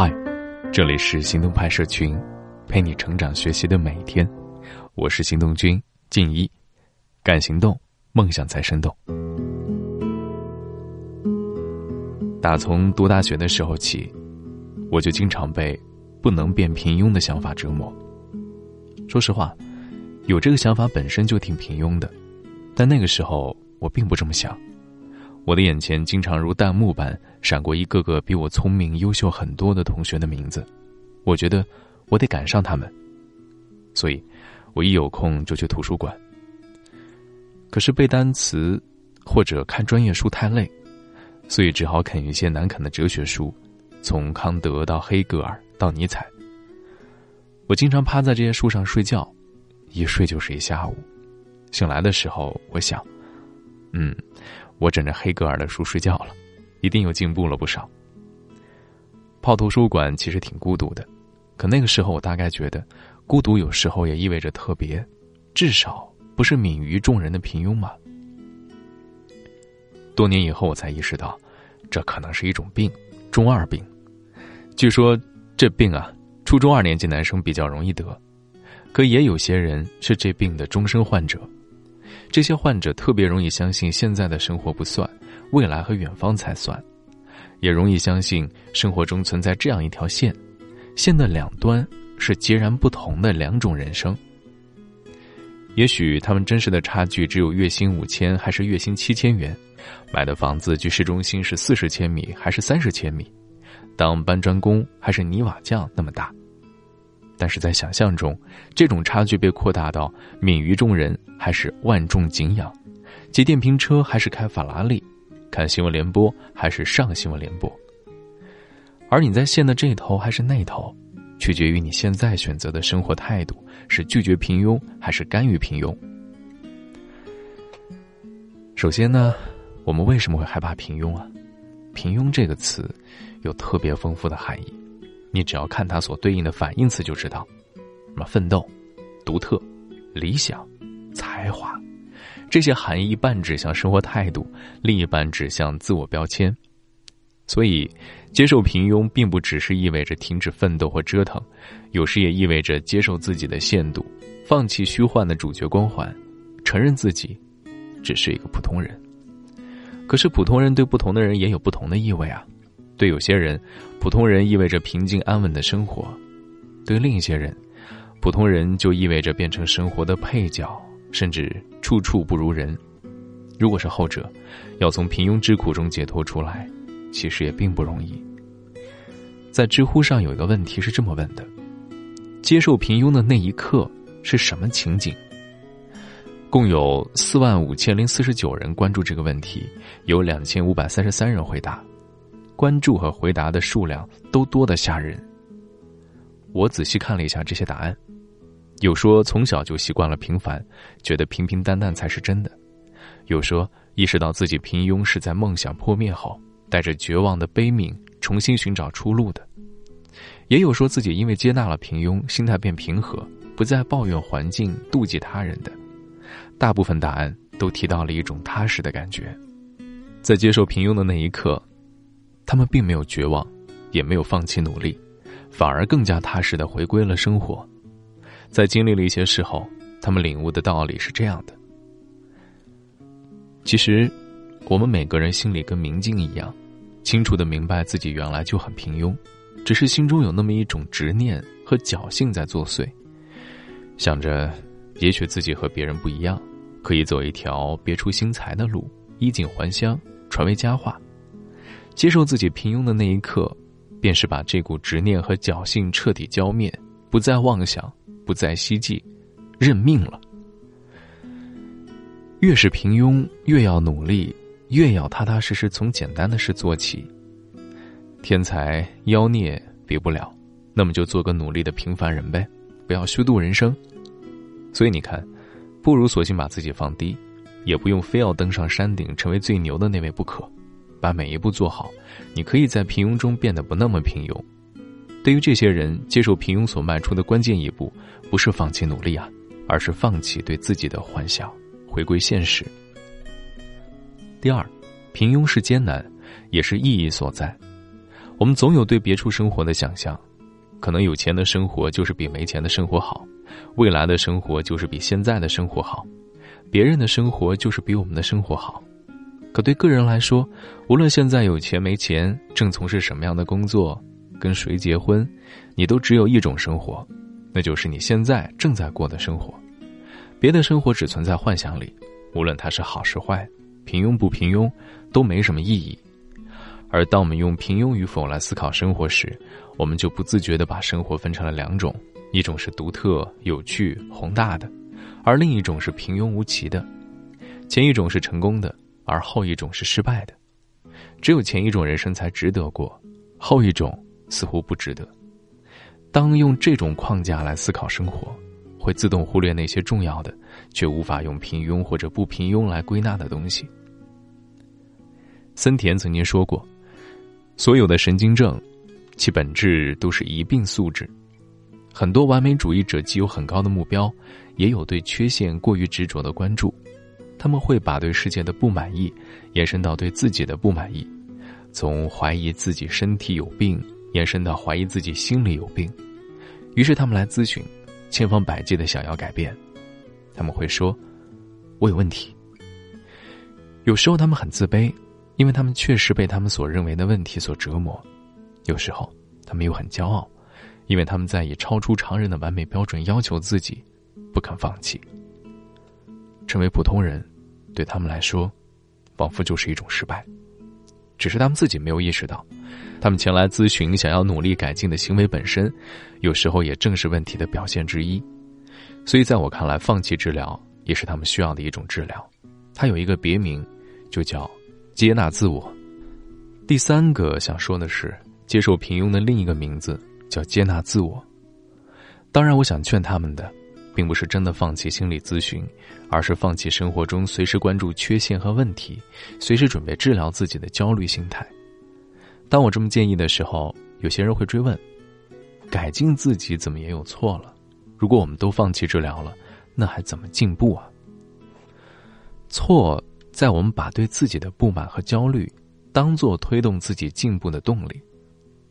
嗨，这里是行动派社群，陪你成长学习的每一天。我是行动君静一，敢行动，梦想才生动。打从读大学的时候起，我就经常被不能变平庸的想法折磨。说实话，有这个想法本身就挺平庸的，但那个时候我并不这么想。我的眼前经常如弹幕般闪过一个个比我聪明、优秀很多的同学的名字，我觉得我得赶上他们，所以，我一有空就去图书馆。可是背单词或者看专业书太累，所以只好啃一些难啃的哲学书，从康德到黑格尔到尼采。我经常趴在这些书上睡觉，一睡就是一下午。醒来的时候，我想，嗯。我枕着黑格尔的书睡觉了，一定又进步了不少。泡图书馆其实挺孤独的，可那个时候我大概觉得，孤独有时候也意味着特别，至少不是泯于众人的平庸嘛。多年以后我才意识到，这可能是一种病，中二病。据说这病啊，初中二年级男生比较容易得，可也有些人是这病的终身患者。这些患者特别容易相信现在的生活不算，未来和远方才算，也容易相信生活中存在这样一条线，线的两端是截然不同的两种人生。也许他们真实的差距只有月薪五千还是月薪七千元，买的房子距市中心是四十千米还是三十千米，当搬砖工还是泥瓦匠那么大。但是在想象中，这种差距被扩大到泯于众人还是万众敬仰，骑电瓶车还是开法拉利，看新闻联播还是上新闻联播。而你在线的这头还是那头，取决于你现在选择的生活态度是拒绝平庸还是甘于平庸。首先呢，我们为什么会害怕平庸啊？平庸这个词有特别丰富的含义。你只要看它所对应的反义词就知道，什么奋斗、独特、理想、才华，这些含义一半指向生活态度，另一半指向自我标签。所以，接受平庸并不只是意味着停止奋斗或折腾，有时也意味着接受自己的限度，放弃虚幻的主角光环，承认自己只是一个普通人。可是，普通人对不同的人也有不同的意味啊。对有些人，普通人意味着平静安稳的生活；对另一些人，普通人就意味着变成生活的配角，甚至处处不如人。如果是后者，要从平庸之苦中解脱出来，其实也并不容易。在知乎上有一个问题是这么问的：接受平庸的那一刻是什么情景？共有四万五千零四十九人关注这个问题，有两千五百三十三人回答。关注和回答的数量都多得吓人。我仔细看了一下这些答案，有说从小就习惯了平凡，觉得平平淡淡才是真的；有说意识到自己平庸是在梦想破灭后，带着绝望的悲悯重新寻找出路的；也有说自己因为接纳了平庸，心态变平和，不再抱怨环境、妒忌他人的。大部分答案都提到了一种踏实的感觉，在接受平庸的那一刻。他们并没有绝望，也没有放弃努力，反而更加踏实的回归了生活。在经历了一些事后，他们领悟的道理是这样的：其实，我们每个人心里跟明镜一样，清楚的明白自己原来就很平庸，只是心中有那么一种执念和侥幸在作祟，想着，也许自己和别人不一样，可以走一条别出心裁的路，衣锦还乡，传为佳话。接受自己平庸的那一刻，便是把这股执念和侥幸彻底浇灭，不再妄想，不再希冀，认命了。越是平庸，越要努力，越要踏踏实实从简单的事做起。天才妖孽比不了，那么就做个努力的平凡人呗，不要虚度人生。所以你看，不如索性把自己放低，也不用非要登上山顶，成为最牛的那位不可。把每一步做好，你可以在平庸中变得不那么平庸。对于这些人，接受平庸所迈出的关键一步，不是放弃努力啊，而是放弃对自己的幻想，回归现实。第二，平庸是艰难，也是意义所在。我们总有对别处生活的想象，可能有钱的生活就是比没钱的生活好，未来的生活就是比现在的生活好，别人的生活就是比我们的生活好。可对个人来说，无论现在有钱没钱，正从事什么样的工作，跟谁结婚，你都只有一种生活，那就是你现在正在过的生活。别的生活只存在幻想里，无论它是好是坏，平庸不平庸，都没什么意义。而当我们用平庸与否来思考生活时，我们就不自觉地把生活分成了两种：一种是独特、有趣、宏大的，而另一种是平庸无奇的。前一种是成功的，而后一种是失败的。只有前一种人生才值得过，后一种似乎不值得。当用这种框架来思考生活，会自动忽略那些重要的，却无法用平庸或者不平庸来归纳的东西。森田曾经说过。所有的神经症，其本质都是一病素质。很多完美主义者既有很高的目标，也有对缺陷过于执着的关注。他们会把对世界的不满意延伸到对自己的不满意，从怀疑自己身体有病延伸到怀疑自己心里有病。于是他们来咨询，千方百计的想要改变。他们会说：“我有问题。”有时候他们很自卑。因为他们确实被他们所认为的问题所折磨，有时候他们又很骄傲，因为他们在以超出常人的完美标准要求自己，不肯放弃。成为普通人，对他们来说，仿佛就是一种失败，只是他们自己没有意识到，他们前来咨询想要努力改进的行为本身，有时候也正是问题的表现之一。所以，在我看来，放弃治疗也是他们需要的一种治疗，它有一个别名，就叫。接纳自我，第三个想说的是，接受平庸的另一个名字叫接纳自我。当然，我想劝他们的，并不是真的放弃心理咨询，而是放弃生活中随时关注缺陷和问题，随时准备治疗自己的焦虑心态。当我这么建议的时候，有些人会追问：改进自己怎么也有错了？如果我们都放弃治疗了，那还怎么进步啊？错。在我们把对自己的不满和焦虑当做推动自己进步的动力，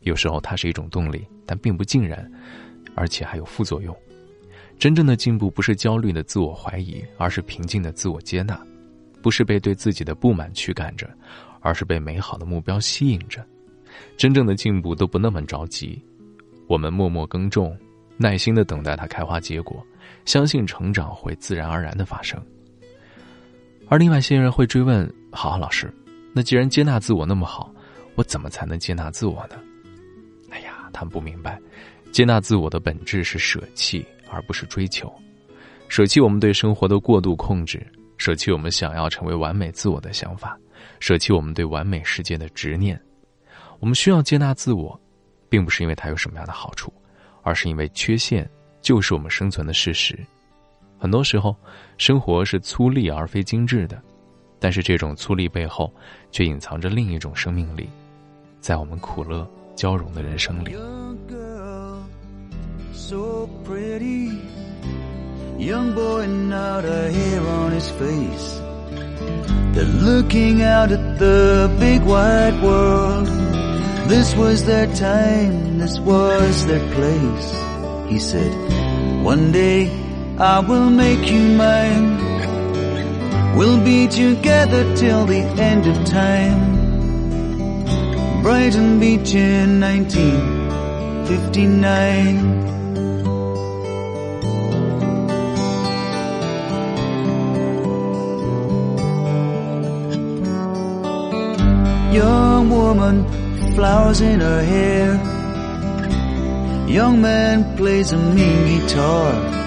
有时候它是一种动力，但并不尽然，而且还有副作用。真正的进步不是焦虑的自我怀疑，而是平静的自我接纳；不是被对自己的不满驱赶着，而是被美好的目标吸引着。真正的进步都不那么着急，我们默默耕种，耐心的等待它开花结果，相信成长会自然而然的发生。而另外些人会追问：“好，老师，那既然接纳自我那么好，我怎么才能接纳自我呢？”哎呀，他们不明白，接纳自我的本质是舍弃，而不是追求。舍弃我们对生活的过度控制，舍弃我们想要成为完美自我的想法，舍弃我们对完美世界的执念。我们需要接纳自我，并不是因为它有什么样的好处，而是因为缺陷就是我们生存的事实。很多时候，生活是粗粝而非精致的，但是这种粗粝背后，却隐藏着另一种生命力，在我们苦乐交融的人生里。so pretty. Young boy, not a hair on his face. They're looking out at the big wide world. This was their time, this was their place. He said, One day I will make you mine. We'll be together till the end of time. Brighton Beach in 1959. Young woman, flowers in her hair. Young man plays a mean guitar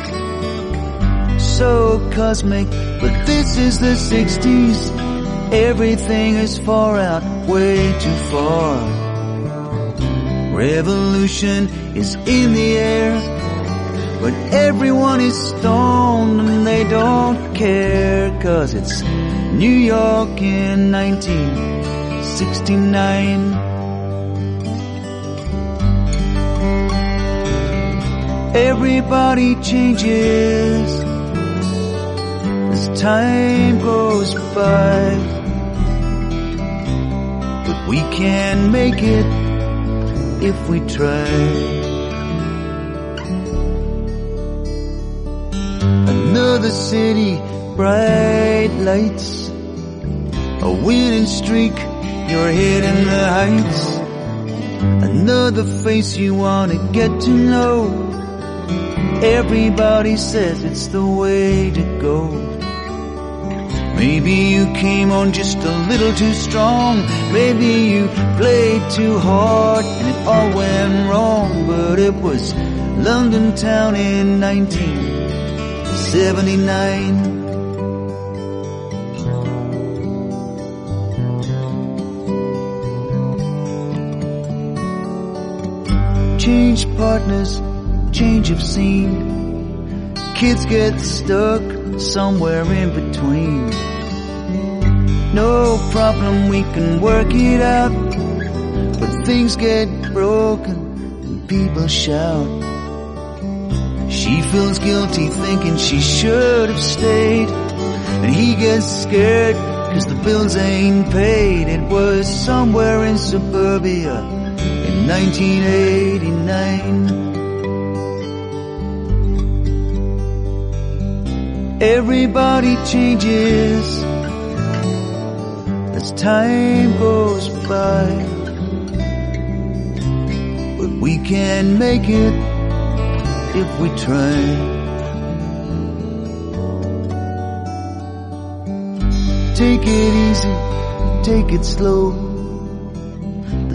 so cosmic, but this is the 60s. Everything is far out, way too far. Revolution is in the air, but everyone is stoned and they don't care, cause it's New York in 1969. Everybody changes as time goes by. But we can make it if we try. Another city, bright lights, a winning streak, you're hitting the heights. Another face you wanna get to know. Everybody says it's the way to go. Maybe you came on just a little too strong. Maybe you played too hard and it all went wrong. But it was London town in 1979. Change partners, change of scene. Kids get stuck somewhere in between. No problem, we can work it out. But things get broken and people shout. She feels guilty thinking she should have stayed. And he gets scared cause the bills ain't paid. It was somewhere in suburbia 1989. Everybody changes as time goes by. But we can make it if we try. Take it easy, take it slow.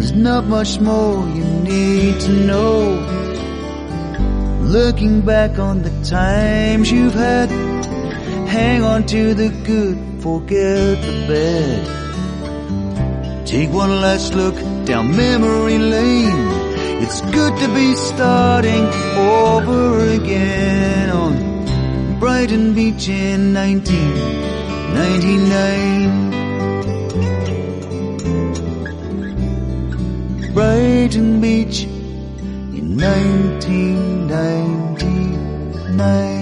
There's not much more you need to know. Looking back on the times you've had, hang on to the good, forget the bad. Take one last look down memory lane. It's good to be starting over again on Brighton Beach in 1999. Brighton Beach in 1999.